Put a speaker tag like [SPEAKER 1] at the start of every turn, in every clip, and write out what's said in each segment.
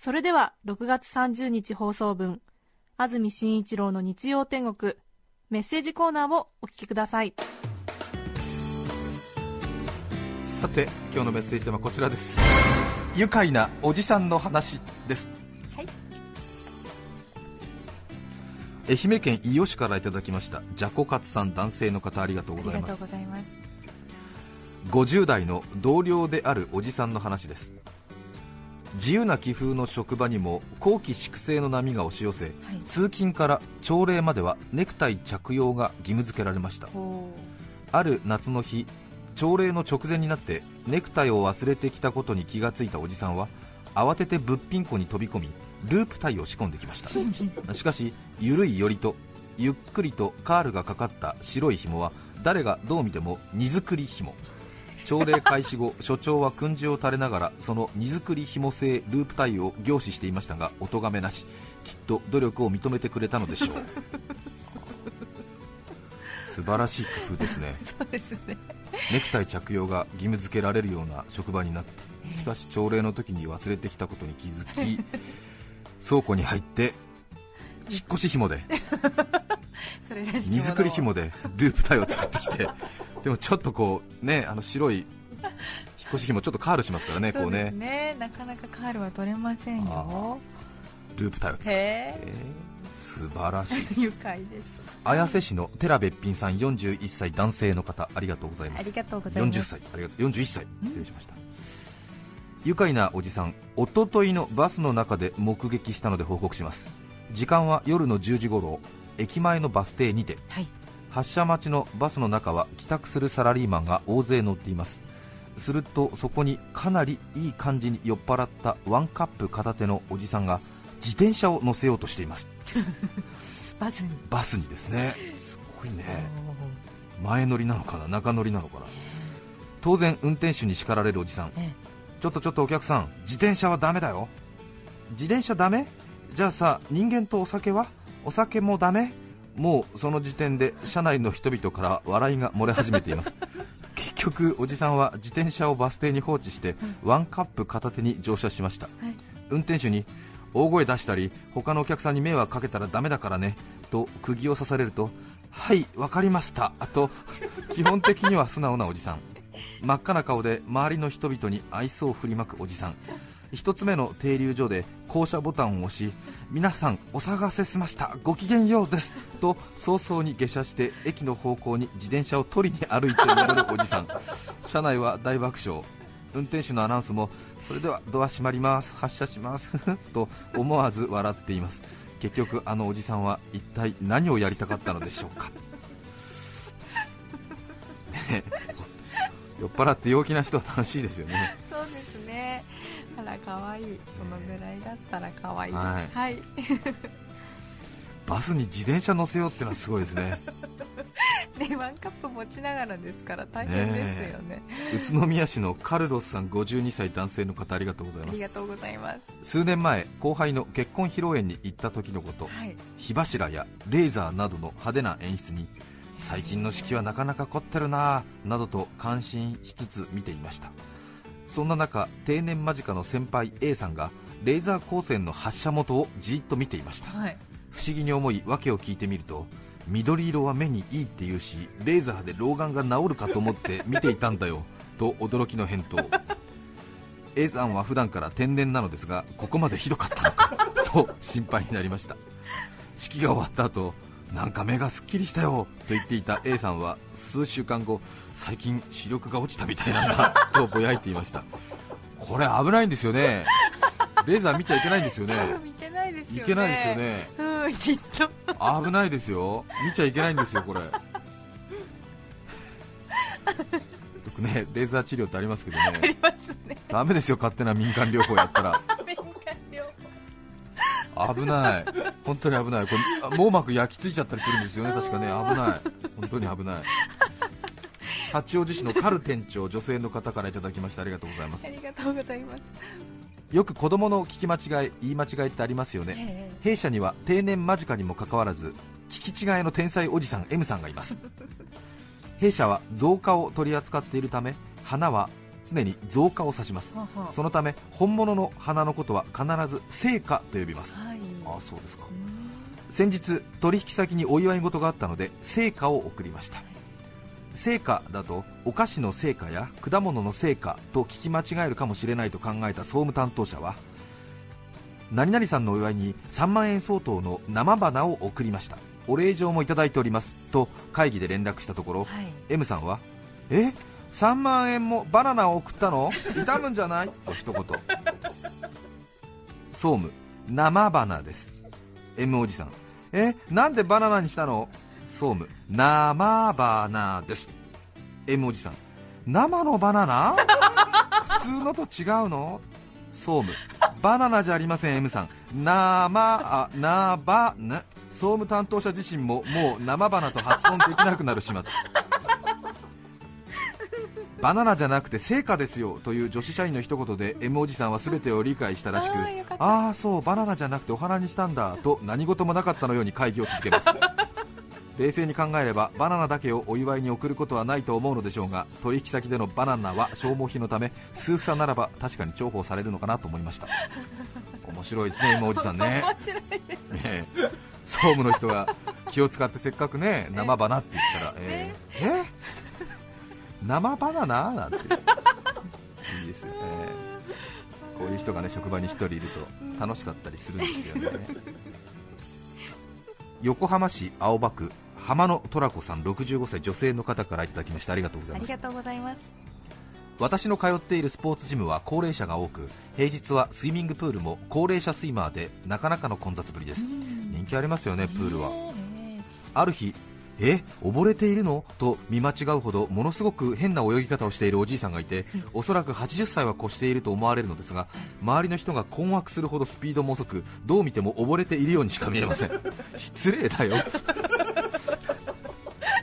[SPEAKER 1] それでは6月30日放送分安住紳一郎の日曜天国メッセージコーナーをお聞きください。
[SPEAKER 2] さて今日のメッセージテーマはこちらです。愉快なおじさんの話です、愛媛県伊予市からいただきましたジャコカツさん男性の方ありがとうございます。
[SPEAKER 1] ございます。
[SPEAKER 2] 50代の同僚であるおじさんの話です自由な気風の職場にも後期粛清の波が押し寄せ、通勤から朝礼まではネクタイ着用が義務付けられました。ある夏の日朝礼の直前になってネクタイを忘れてきたことに気がついたおじさんは慌てて物品庫に飛び込みループタイを仕込んできました。しかし緩いよりとゆっくりとカールがかかった白い紐は誰がどう見ても荷造り紐朝礼開始後所長は訓示を垂れながらその荷造り紐製ループタイを凝視していましたがお咎めなしきっと努力を認めてくれたのでしょう。素晴らしい工夫ですね。
[SPEAKER 1] そうですね。
[SPEAKER 2] ネクタイ着用が義務付けられるような職場になってしかし朝礼の時に忘れてきたことに気づき倉庫に入って引っ越し紐で 荷造り紐でループタイを作ってきてでもちょっとこうねあの白い引っ越し紐ちょっとカールしますからねこ
[SPEAKER 1] そう
[SPEAKER 2] ね。
[SPEAKER 1] ね。なかなかカールは取れませんよ。
[SPEAKER 2] ループタイを作って、素晴らしい。
[SPEAKER 1] え 愉快です。
[SPEAKER 2] 綾瀬市の寺べっぴんさん41歳男性の方ありがとうございます。
[SPEAKER 1] ありがとうございます。
[SPEAKER 2] 40歳ありがとう41歳。失礼しました。愉快なおじさんおとといのバスの中で目撃したので報告します。時間は夜の10時頃駅前のバス停にて。
[SPEAKER 1] はい
[SPEAKER 2] 発車待ちのバスの中は帰宅するサラリーマンが大勢乗っています。するとそこにかなりいい感じに酔っ払ったワンカップ片手のおじさんが自転車を乗せようとしています。
[SPEAKER 1] バスに。
[SPEAKER 2] バスにですね。すごいね。前乗りなのかな？中乗りなのかな？当然運転手に叱られるおじさん。
[SPEAKER 1] え。
[SPEAKER 2] ちょっとちょっとお客さん自転車はダメだよ。自転車ダメ？じゃあさ人間とお酒は？お酒もダメ？もうその時点で車内の人々から笑いが漏れ始めています。結局おじさんは自転車をバス停に放置してワンカップ片手に乗車しました、
[SPEAKER 1] はい。
[SPEAKER 2] 運転手に大声出したり他のお客さんに迷惑かけたらダメだからねと釘を刺されるとはい分かりましたと基本的には素直なおじさん。真っ赤な顔で周りの人々に愛想を振りまくおじさん一つ目の停留所で降車ボタンを押し皆さんお騒がせしました。ごきげんようです。と早々に下車して駅の方向に自転車を取りに歩いて戻るおじさん。車内は大爆笑。運転手のアナウンスもそれではドア閉まります。発車します。と思わず笑っています。結局あのおじさんは一体何をやりたかったのでしょうか。酔っ払って陽気な人は楽しいですよね
[SPEAKER 1] 可愛い。そのぐらいだったら可愛い。
[SPEAKER 2] はい。
[SPEAKER 1] はい、
[SPEAKER 2] バスに自転車乗せようってのはすごいですね。
[SPEAKER 1] ねワンカップ持ちながらですから大変ですよね。
[SPEAKER 2] 宇都宮市のカルロスさん52歳男性の方ありがとうございます。
[SPEAKER 1] ありがとうございます。
[SPEAKER 2] 数年前後輩の結婚披露宴に行った時のこと。
[SPEAKER 1] はい。
[SPEAKER 2] 火柱やレーザーなどの派手な演出に最近の式はなかなか凝ってるなぁなどと感心しつつ見ていましたそんな中定年間近の先輩 A さんがレーザー光線の発射元をじーっと見ていました。
[SPEAKER 1] はい。
[SPEAKER 2] 不思議に思い訳を聞いてみると緑色は目にいいって言うしレーザーで老眼が治るかと思って見ていたんだよ と驚きの返答。A さんは普段から天然なのですがここまでひどかったのかと心配になりました。式が終わった後なんか目がすっきりしたよと言っていた A さんは数週間後最近視力が落ちたみたいなんだ とぼやいていました。これ危ないんですよね。レーザー見ちゃいけないんですよね。
[SPEAKER 1] い
[SPEAKER 2] けないですよね。
[SPEAKER 1] うんきっと。
[SPEAKER 2] 危ないですよ。見ちゃいけないんですよこれ。よくねレーザー治療ってありますけどね。
[SPEAKER 1] ありますね。
[SPEAKER 2] ですよ勝手な民間療法やったら。
[SPEAKER 1] 民間療
[SPEAKER 2] 危ない本当に危ない。これ網膜焼き付いちゃったりするんですよね。確かね。危ない。本当に危ない。八王子市のカル店長女性の方からいただきましてありがとうございます。
[SPEAKER 1] ありがとうございます。
[SPEAKER 2] よく子供の聞き間違い言い間違いってありますよね、
[SPEAKER 1] え
[SPEAKER 2] 弊社には定年間近にもかかわらず聞き違いの天才おじさん M さんがいます。弊社は造花を取り扱っているため花は常に造花を指します。そのため本物の花のことは必ず成果と呼びます。
[SPEAKER 1] はい
[SPEAKER 2] ああそうですか。先日取引先にお祝い事があったので成果を送りました。成果だとお菓子の成果や果物の成果と聞き間違えるかもしれないと考えた総務担当者は何々さんのお祝いに3万円相当の生花を送りました。お礼状もいただいております。と会議で連絡したところ、
[SPEAKER 1] はい。
[SPEAKER 2] M さんはえ？3万円もバナナを送ったの？痛むんじゃない？と一言。総務生花です。M おじさん。えなんでバナナにしたの？総務。生バナです。M おじさん。生のバナナ？普通のと違うの？総務。バナナじゃありません M さん。生あなばな総務担当者自身ももう生花と発音できなくなる始末。バナナじゃなくて成果ですよという女子社員の一言で M おじさんは全てを理解したらしく
[SPEAKER 1] あ
[SPEAKER 2] ああそうバナナじゃなくてお花にしたんだと何事もなかったのように会議を続けます。冷静に考えればバナナだけをお祝いに送ることはないと思うのでしょうが取引先でのバナナは消耗品のため数房ならば確かに重宝されるのかなと思いました。面白いですね M おじさんね。ね。え総務の人が気を使ってせっかくね生バナって言ったら、えーえ？生バナナ？なんて。いいですよね。こういう人がね職場に一人いると楽しかったりするんですよね。横浜市青葉区浜野トラコさん65歳女性の方からいただきましてありがとうございます。
[SPEAKER 1] ありがとうございます。
[SPEAKER 2] 私の通っているスポーツジムは高齢者が多く平日はスイミングプールも高齢者スイマーでなかなかの混雑ぶりです。人気ありますよねプールは。ある日え溺れているの？と見間違うほどものすごく変な泳ぎ方をしているおじいさんがいておそらく80歳は越していると思われるのですが周りの人が困惑するほどスピードも遅くどう見ても溺れているようにしか見えません。失礼だよ。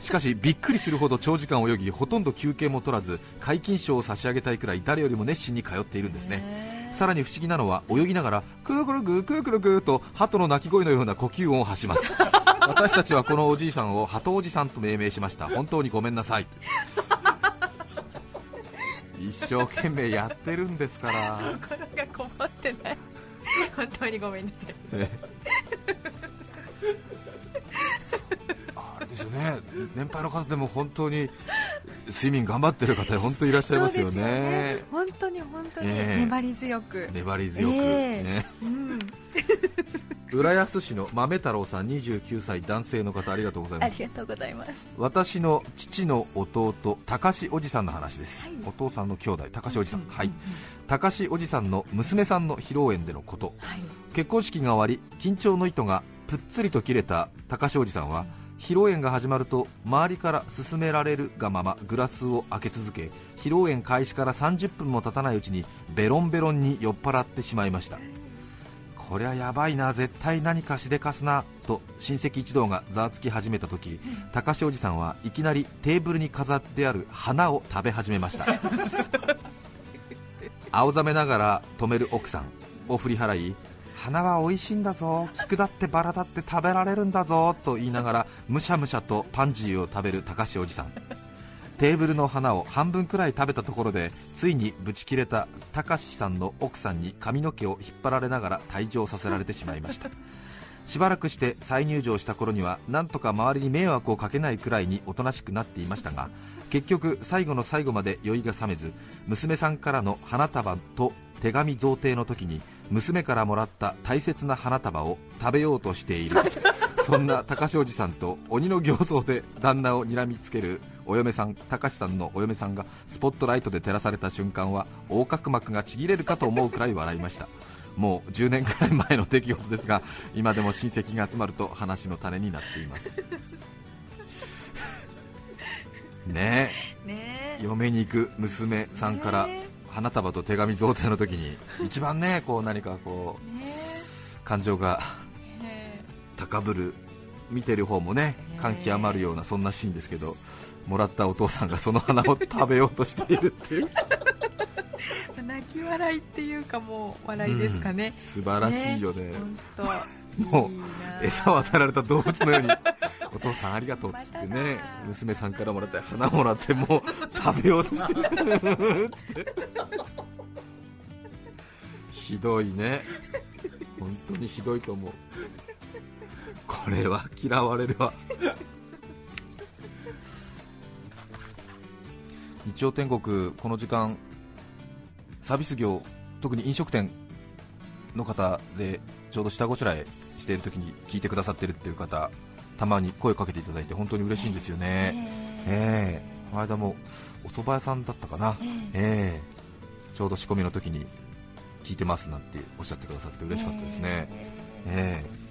[SPEAKER 2] しかしびっくりするほど長時間泳ぎほとんど休憩も取らず皆勤賞を差し上げたいくらい誰よりも熱心に通っているんですね。さらに不思議なのは泳ぎながらクークルグークークルグーと鳩の鳴き声のような呼吸音を発します 私たちはこのおじいさんを鳩おじさんと命名しました。本当にごめんなさい。一生懸命やってるんですから、
[SPEAKER 1] 心がこもってない。本当にごめんなさい。
[SPEAKER 2] ねあれですよね。年配の方でも本当に睡眠頑張ってる方本当にいらっしゃいますよ
[SPEAKER 1] そうです
[SPEAKER 2] ね。
[SPEAKER 1] 本当に本当に
[SPEAKER 2] ええ。
[SPEAKER 1] 粘り強く、
[SPEAKER 2] 粘り強く、
[SPEAKER 1] ええ。
[SPEAKER 2] ね。
[SPEAKER 1] うん
[SPEAKER 2] 浦安市の豆太郎さん29歳男性の方ありがとうございます。
[SPEAKER 1] ありがとうございます。
[SPEAKER 2] 私の父の弟高志おじさんの話です、
[SPEAKER 1] はい。
[SPEAKER 2] お父さんの兄弟高志おじさん、
[SPEAKER 1] うん
[SPEAKER 2] はい。高志おじさんの娘さんの披露宴でのこと。
[SPEAKER 1] はい。
[SPEAKER 2] 結婚式が終わり緊張の糸がぷっつりと切れた高志おじさんは披露宴が始まると周りから勧められるがままグラスを開け続け披露宴開始から30分も経たないうちにベロンベロンに酔っ払ってしまいましたこりゃやばいな絶対何かしでかすなと親戚一同がざわつき始めた時高志おじさんはいきなりテーブルに飾ってある花を食べ始めました。青ざめながら止める奥さんを振り払い花は美味しいんだぞ菊だってバラだって食べられるんだぞと言いながらむしゃむしゃとパンジーを食べる高志おじさんテーブルの花を半分くらい食べたところでついにブチ切れた高志さんの奥さんに髪の毛を引っ張られながら退場させられてしまいました。しばらくして再入場した頃にはなんとか周りに迷惑をかけないくらいにおとなしくなっていましたが結局最後の最後まで酔いが覚めず娘さんからの花束と手紙贈呈の時に娘からもらった大切な花束を食べようとしている。そんな高志おじさんと鬼の形相で旦那を睨みつけるお嫁さん高志さんのお嫁さんがスポットライトで照らされた瞬間は横隔膜がちぎれるかと思うくらい笑いました。もう10年くらい前の出来事です。が今でも親戚が集まると話の種になっています。ね。
[SPEAKER 1] ね。
[SPEAKER 2] え嫁に行く娘さんから
[SPEAKER 1] ね。
[SPEAKER 2] 花束と手紙贈呈の時に一番ねこう何かこ
[SPEAKER 1] えね。
[SPEAKER 2] 感情が
[SPEAKER 1] え
[SPEAKER 2] 高ぶる見てる方もね感極まるようなそんなシーンですけどもらったお父さんがその花を食べようとしているっていう。
[SPEAKER 1] え 泣き笑いっていうかもう笑いですかね、
[SPEAKER 2] 素晴らしいよね。
[SPEAKER 1] 本当。
[SPEAKER 2] もう餌を与えられた動物のように お父さんありがとうっつってね娘さんからもらった花もらってもう食べようとしてる。つってひどいね。本当にひどいと思うこれは嫌われるわ。日曜天国この時間サービス業特に飲食店の方でちょうど下ごしらえしている時に聞いてくださってるっていう方たまに声をかけていただいて本当に嬉しいんですよね、ええ。この間もお蕎麦屋さんだったかな、ええ。ちょうど仕込みの時に聞いてますなんておっしゃってくださって嬉しかったですね、ええ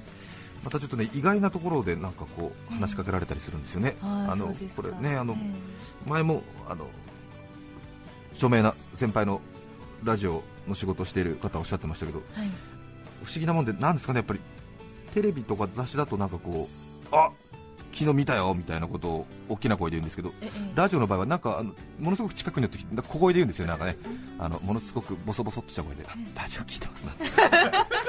[SPEAKER 2] またちょっとね意外なところでなんかこう話しかけられたりするんですよね、
[SPEAKER 1] はい
[SPEAKER 2] あのこれねあの
[SPEAKER 1] え
[SPEAKER 2] 前もあの著名な先輩のラジオの仕事をしている方おっしゃってましたけど
[SPEAKER 1] えはい。
[SPEAKER 2] 不思議なもんで、なんですかね、やっぱりテレビとか雑誌だと、なんかこう、あ昨日見たよみたいなことを大きな声で言うんですけど、
[SPEAKER 1] ええ。
[SPEAKER 2] ラジオの場合はなんかあのものすごく近くに寄って小声で言うんですよ、なんかね、あのものすごくボソボソっとした声で、あラジオ聞いてますなんて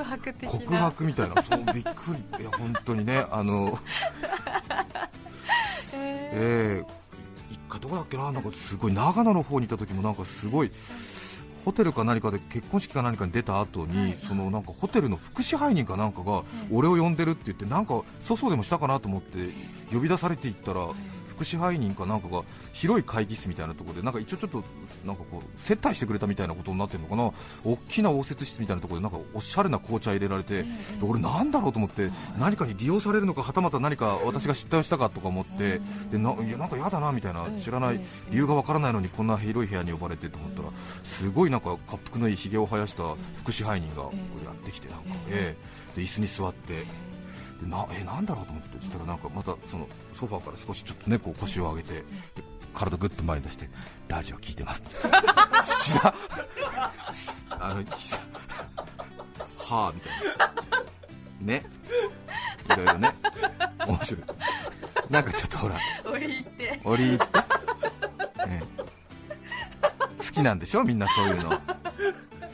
[SPEAKER 1] 告白的な。
[SPEAKER 2] 告白みたいな、そうびっくり、いや本当にね、あの
[SPEAKER 1] え
[SPEAKER 2] えー、一回どこだっけな、なんかすごい長野の方にいた時も、なんかすごい。ホテルか何かで結婚式か何かに出た後に、そのなんかホテルの副支配人かなんかが俺を呼んでるって言ってなんか粗相でもしたかなと思って呼び出されていったら副支配人かなんかが広い会議室みたいなところでなんか一応ちょっとなんかこう接待してくれたみたいなことになってるのかな？大きな応接室みたいなところでなんかおしゃれな紅茶入れられてで俺なんだろうと思って何かに利用されるのかはたまた何か私が失態をしたかとか思ってでないやなんか嫌だなみたいな知らない理由がわからないのにこんな広い部屋に呼ばれてと思ったらすごいなんか滑腹のいいひげを生やした副支配人がやってきてなんか、ええで椅子に座ってでなえなんだろうと思ってそしたらなんかまたそのソファーから少しちょっとねこう腰を上げてで体ぐっと前に出してラジオ聞いてます。って知らあのひはあみたいな。ね。いろいろね。面白い。なんかちょっとほら。
[SPEAKER 1] 折り入って。
[SPEAKER 2] 折り入って、ええ。好きなんでしょ？みんなそういうの。好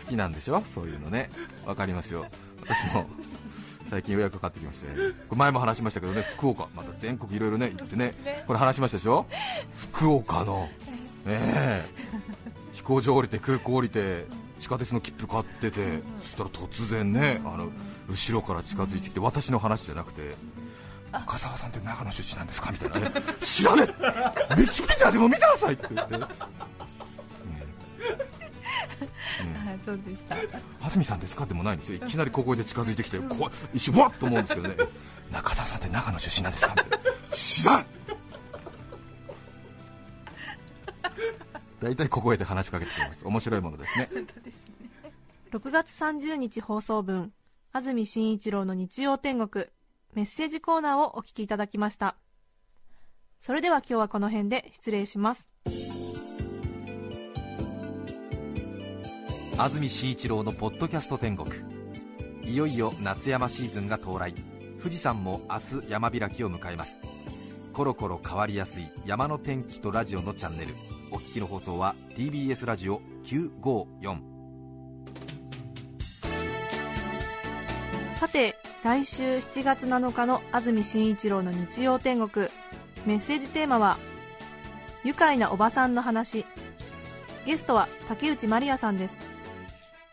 [SPEAKER 2] きなんでしょ？そういうのね。わかりますよ。私も最近予約かかってきまして、これ前も話しましたけどね福岡。また全国いろいろね行ってね。これ話しましたでしょ？福岡の。ええ。飛行場降りて空港降りて地下鉄の切符買っててそしたら突然ねあの後ろから近づいてきて私の話じゃなくて深澤さんって長野出身なんですか？みたいなね。知らねえ。ウィキペディアでも見てなさいって言って、
[SPEAKER 1] そうでした。
[SPEAKER 2] 安住さんですか？でもないんですよ。いきなり小声で近づいてきて怖い。一瞬わっと思うんですけどね。中澤さんって長野出身なんですか？って知らん。大体小声で話しかけてきます。面白いものですね。
[SPEAKER 1] 6月30日放送分安住紳一郎の日曜天国メッセージコーナーをお聞きいただきました。それでは今日はこの辺で失礼します
[SPEAKER 2] 安住紳一郎のポッドキャスト天国。いよいよ夏山シーズンが到来。富士山も明日山開きを迎えます。コロコロ変わりやすい山の天気とラジオのチャンネル。お聞きの放送は TBS ラジオ954
[SPEAKER 1] さて来週7月7日の安住紳一郎の日曜天国。メッセージテーマは「愉快なおばさんの話」ゲストは竹内まりやさんです。